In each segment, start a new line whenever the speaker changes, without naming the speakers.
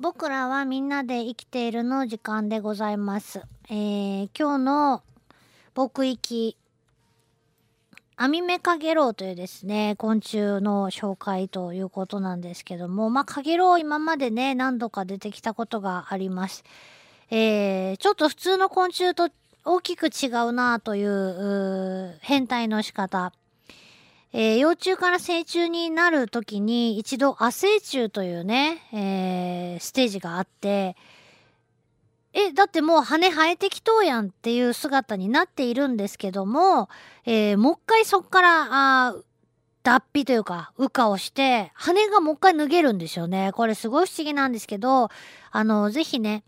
僕らはみんなで生きているの時間でございます。えー、今日の僕行き、アミメカゲロウというですね、昆虫の紹介ということなんですけども、まあ、カゲロウ今までね、何度か出てきたことがあります。えー、ちょっと普通の昆虫と大きく違うなというう変態の仕方。えー幼虫から成虫になる時に一度亜成虫というね、えーステージがあって、え、だってもう羽生えてきとうやんっていう姿になっているんですけども、えーもう一回そっから、あ脱皮というか、羽化をして、羽がもう一回脱げるんですよね。これすごい不思議なんですけど、あの、ぜひね、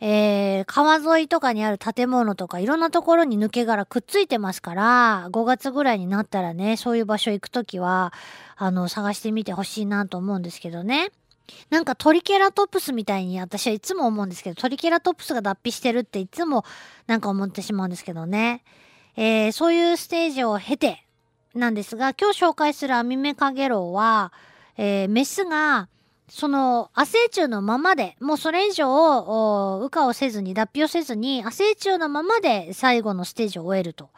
えー川沿いとかにある建物とかいろんなところに抜け殻くっついてますから、5月ぐらいになったらね、そういう場所行くときは、あの、探してみてほしいなと思うんですけどね。なんかトリケラトプスみたいに私はいつも思うんですけど、トリケラトプスが脱皮してるっていつもなんか思ってしまうんですけどね。えーそういうステージを経てなんですが、今日紹介するアミメカゲロウは、えーメスがその、亜生虫のままで、もうそれ以上、羽化をせずに、脱皮をせずに、亜生虫のままで最後のステージを終えると。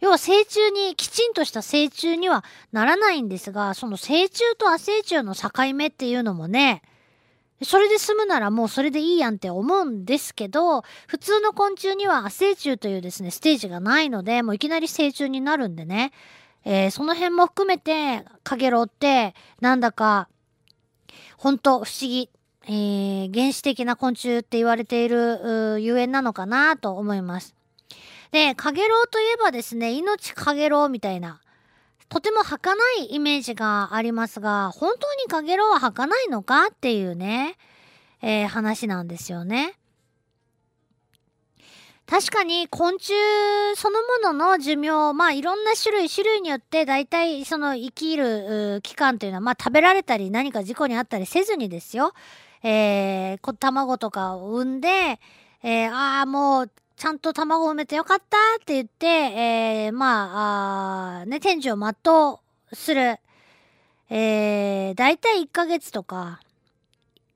要は成虫に、きちんとした成虫にはならないんですが、その成虫と亜生虫の境目っていうのもね、それで済むならもうそれでいいやんって思うんですけど、普通の昆虫には亜生虫というですね、ステージがないので、もういきなり成虫になるんでね、えーその辺も含めて、カゲロウって、なんだか、本当不思議、えー原始的な昆虫って言われているゆえんなのかなと思います。で、カゲロウといえばですね、命カゲロウみたいな、とても儚いイメージがありますが、本当にカゲロウは儚いのかっていうね、えー話なんですよね。確かに昆虫そのものの寿命、まあいろんな種類、種類によって大体その生きる期間というのは、まあ食べられたり何か事故にあったりせずにですよ、えー、卵とかを産んで、えー、ああ、もうちゃんと卵を産めてよかったって言って、えー、まあ、あね、天寿を全うする。えー、大体1ヶ月とか、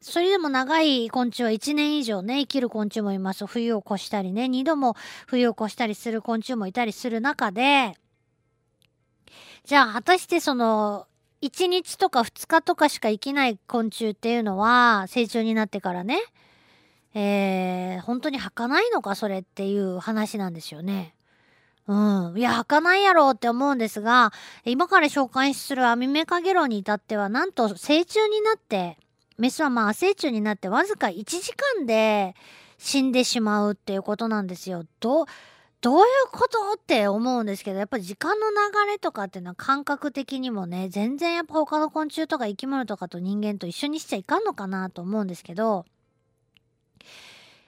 それでも長い昆虫は1年以上ね、生きる昆虫もいます。冬を越したりね、2度も冬を越したりする昆虫もいたりする中で、じゃあ果たしてその、1日とか2日とかしか生きない昆虫っていうのは、成虫になってからね、えー、本当に儚いのかそれっていう話なんですよね。うん。いや、儚いやろって思うんですが、今から紹介するアミメカゲロウに至っては、なんと成虫になって、メスはまあ成虫になってわずか1時間で死んでしまうっていうことなんですよ。ど、どういうことって思うんですけど、やっぱり時間の流れとかっていうのは感覚的にもね、全然やっぱ他の昆虫とか生き物とかと人間と一緒にしちゃいかんのかなと思うんですけど、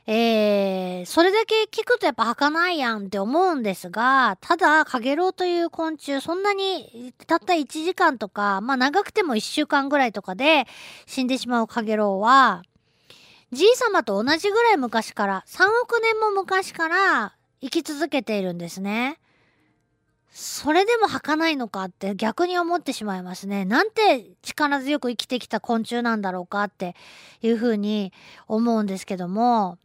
えー、それだけ聞くとやっぱ儚いやんって思うんですが、ただ、カゲロウという昆虫、そんなにたった1時間とか、まあ長くても1週間ぐらいとかで死んでしまうカゲロウは、じいさまと同じぐらい昔から、3億年も昔から生き続けているんですね。それでも儚いのかって逆に思ってしまいますね。なんて力強く生きてきた昆虫なんだろうかっていうふうに思うんですけども、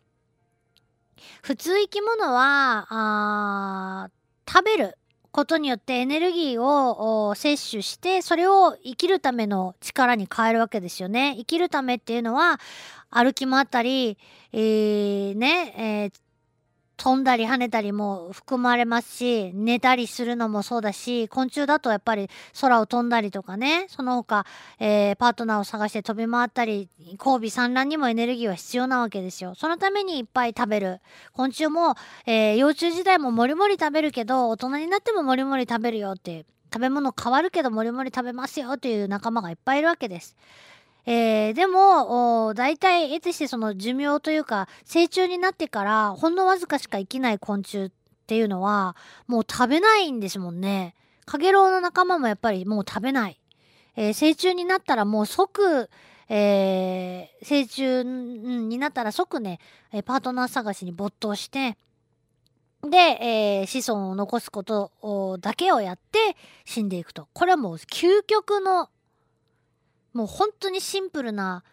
普通生き物は、あ食べることによってエネルギーを摂取して、それを生きるための力に変えるわけですよね。生きるためっていうのは、歩き回ったり、えーね、えー飛んだり跳ねたりも含まれますし、寝たりするのもそうだし、昆虫だとやっぱり空を飛んだりとかね、その他、えーパートナーを探して飛び回ったり、交尾産卵にもエネルギーは必要なわけですよ。そのためにいっぱい食べる。昆虫も、えー幼虫時代ももりもり食べるけど、大人になってももりもり食べるよって。食べ物変わるけどもりもり食べますよっていう仲間がいっぱいいるわけです。えーでも、大体、得てしてその寿命というか、成虫になってから、ほんのわずかしか生きない昆虫っていうのは、もう食べないんですもんね。カゲロウの仲間もやっぱりもう食べない。えー成虫になったらもう即、えー成虫になったら即ね、パートナー探しに没頭して、で、えー子孫を残すことをだけをやって死んでいくと。これはもう究極の、もう本当にシンプルな、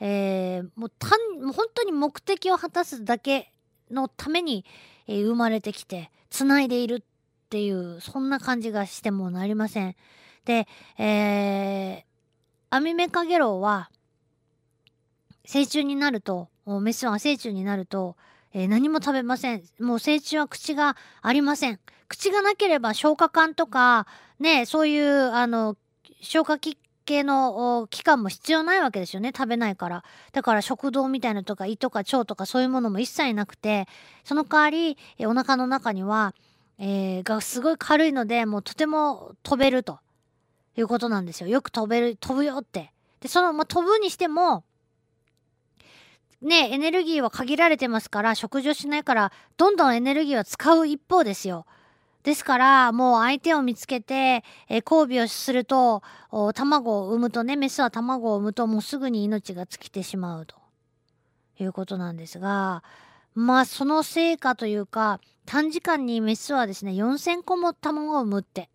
えー、もう単もう本当に目的を果たすだけのために、えー、生まれてきて繋いでいるっていうそんな感じがしてもなりません。で、えー、アミメカゲロウは成虫になるとメスは成虫になると、えー、何も食べません。もう成虫は口がありません。口がなければ消化管とかねそういうあの消化器系の器官も必要ないわけですよね食べないから。だから食道みたいなとか胃とか腸とかそういうものも一切なくてその代わりえお腹の中には、えー、がすごい軽いのでもうとても飛べるということなんですよ。よく飛べる飛ぶよって。でその、まあ、飛ぶにしてもねエネルギーは限られてますから食事をしないからどんどんエネルギーは使う一方ですよ。ですからもう相手を見つけて、え交尾をすると卵を産むとねメスは卵を産むともうすぐに命が尽きてしまうと。いうことなんですがまあその成果というか短時間にメスはですね4,000個も卵を産むって。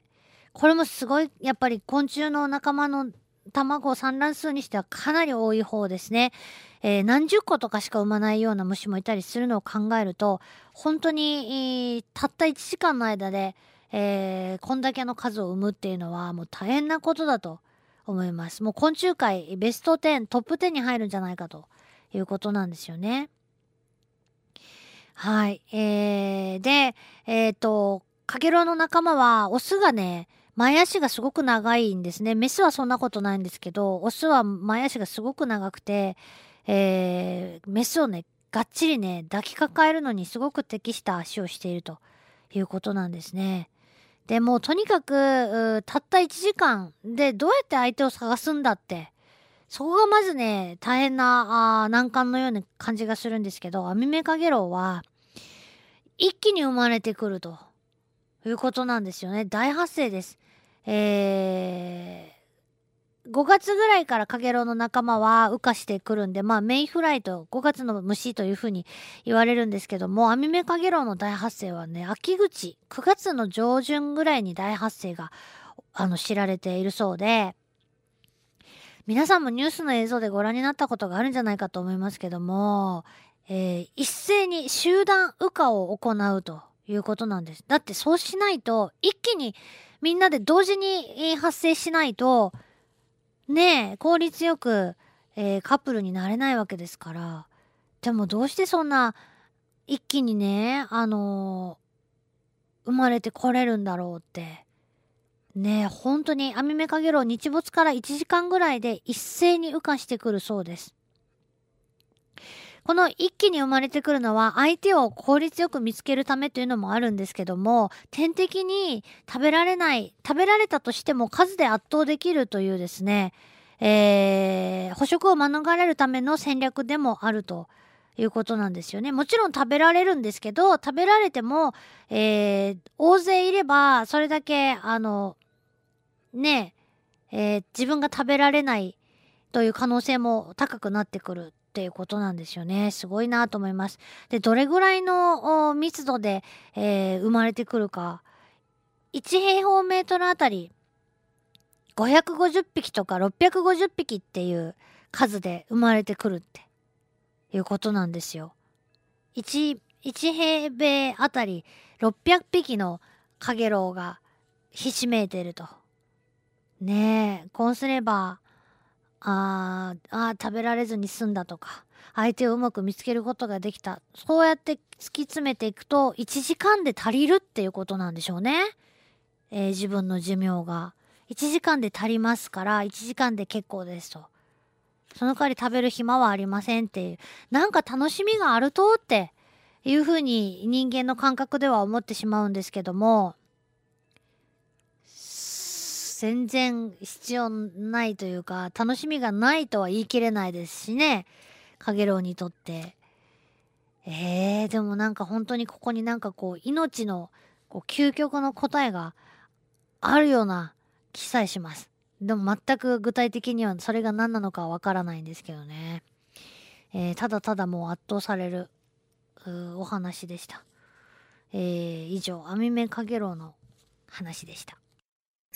これもすごいやっぱり昆虫の仲間の卵を産卵数にしてはかなり多い方ですね。えー、何十個とかしか産まないような虫もいたりするのを考えると本当に、えー、たった1時間の間で、えー、こんだけの数を産むっていうのはもう大変なことだと思います。もう昆虫界ベスト10トップ10に入るんじゃないかということなんですよね。はい。えー、で、えっ、ー、と、カゲロウの仲間はオスがね、前足がすごく長いんですね。メスはそんなことないんですけど、オスは前足がすごく長くて、えー、メスをね、がっちりね、抱きかかえるのにすごく適した足をしているということなんですね。でもうとにかくたった1時間でどうやって相手を探すんだってそこがまずね大変なあ難関のような感じがするんですけどアミメカゲロウは一気に生まれてくるということなんですよね大発生です。え5月ぐらいからカゲロウの仲間は羽化してくるんで、まあメイフライと5月の虫というふうに言われるんですけども、アミメカゲロウの大発生はね、秋口、9月の上旬ぐらいに大発生が、あの、知られているそうで、皆さんもニュースの映像でご覧になったことがあるんじゃないかと思いますけども、えー、一斉に集団羽化を行うと。いうことなんです。だってそうしないと、一気にみんなで同時に発生しないと、ねえ、効率よく、えー、カップルになれないわけですから。でもどうしてそんな一気にね、あのー、生まれてこれるんだろうって。ねえ、本当にアミメカゲロウ日没から1時間ぐらいで一斉に羽化してくるそうです。この一気に生まれてくるのは相手を効率よく見つけるためというのもあるんですけども天敵に食べられない食べられたとしても数で圧倒できるというですね、えー、捕食を免れるための戦略でもあるということなんですよね。もちろん食べられるんですけど食べられても、えー、大勢いればそれだけあのねえー、自分が食べられないという可能性も高くなってくるっていうことなんですよね。すごいなと思います。で、どれぐらいの密度で、えー、生まれてくるか。1平方メートルあたり550匹とか650匹っていう数で生まれてくるっていうことなんですよ。1, 1平米あたり600匹のカゲロウがひしめいてると。ねえ、こうすればああ食べられずに済んだとか。相手をうまく見つけることができた。そうやって突き詰めていくと1時間で足りるっていうことなんでしょうね、えー、自分の寿命が。1時間で足りますから1時間で結構ですと。その代わり食べる暇はありませんっていう。なんか楽しみがあるとっていうふうに人間の感覚では思ってしまうんですけども。全然必要ないというか楽しみがないとは言い切れないですしねかげろうにとって。えー、でもなんか本当にここになんかこう命のこう究極の答えがあるような気さえします。でも全く具体的にはそれが何なのかはわからないんですけどね。えー、ただただもう圧倒されるお話でした。えー、以上、アミメカゲロウの話でした。